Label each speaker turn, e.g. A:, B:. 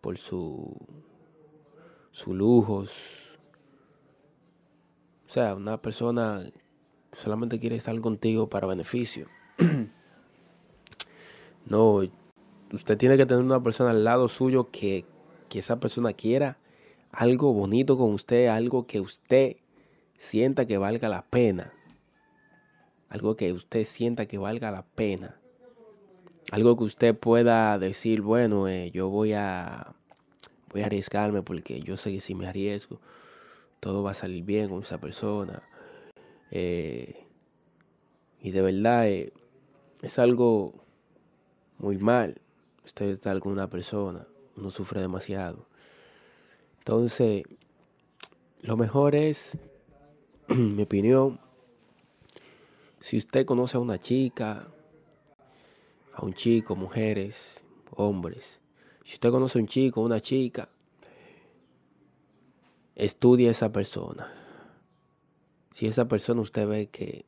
A: por su, sus lujos. O sea, una persona solamente quiere estar contigo para beneficio. no, usted tiene que tener una persona al lado suyo que, que esa persona quiera algo bonito con usted, algo que usted sienta que valga la pena. Algo que usted sienta que valga la pena. Algo que usted pueda decir, bueno, eh, yo voy a, voy a arriesgarme porque yo sé que si me arriesgo, todo va a salir bien con esa persona. Eh, y de verdad eh, es algo muy mal. Usted está con una persona, uno sufre demasiado. Entonces, lo mejor es, mi opinión, si usted conoce a una chica, a un chico, mujeres, hombres, si usted conoce a un chico, una chica, estudie a esa persona. Si esa persona usted ve que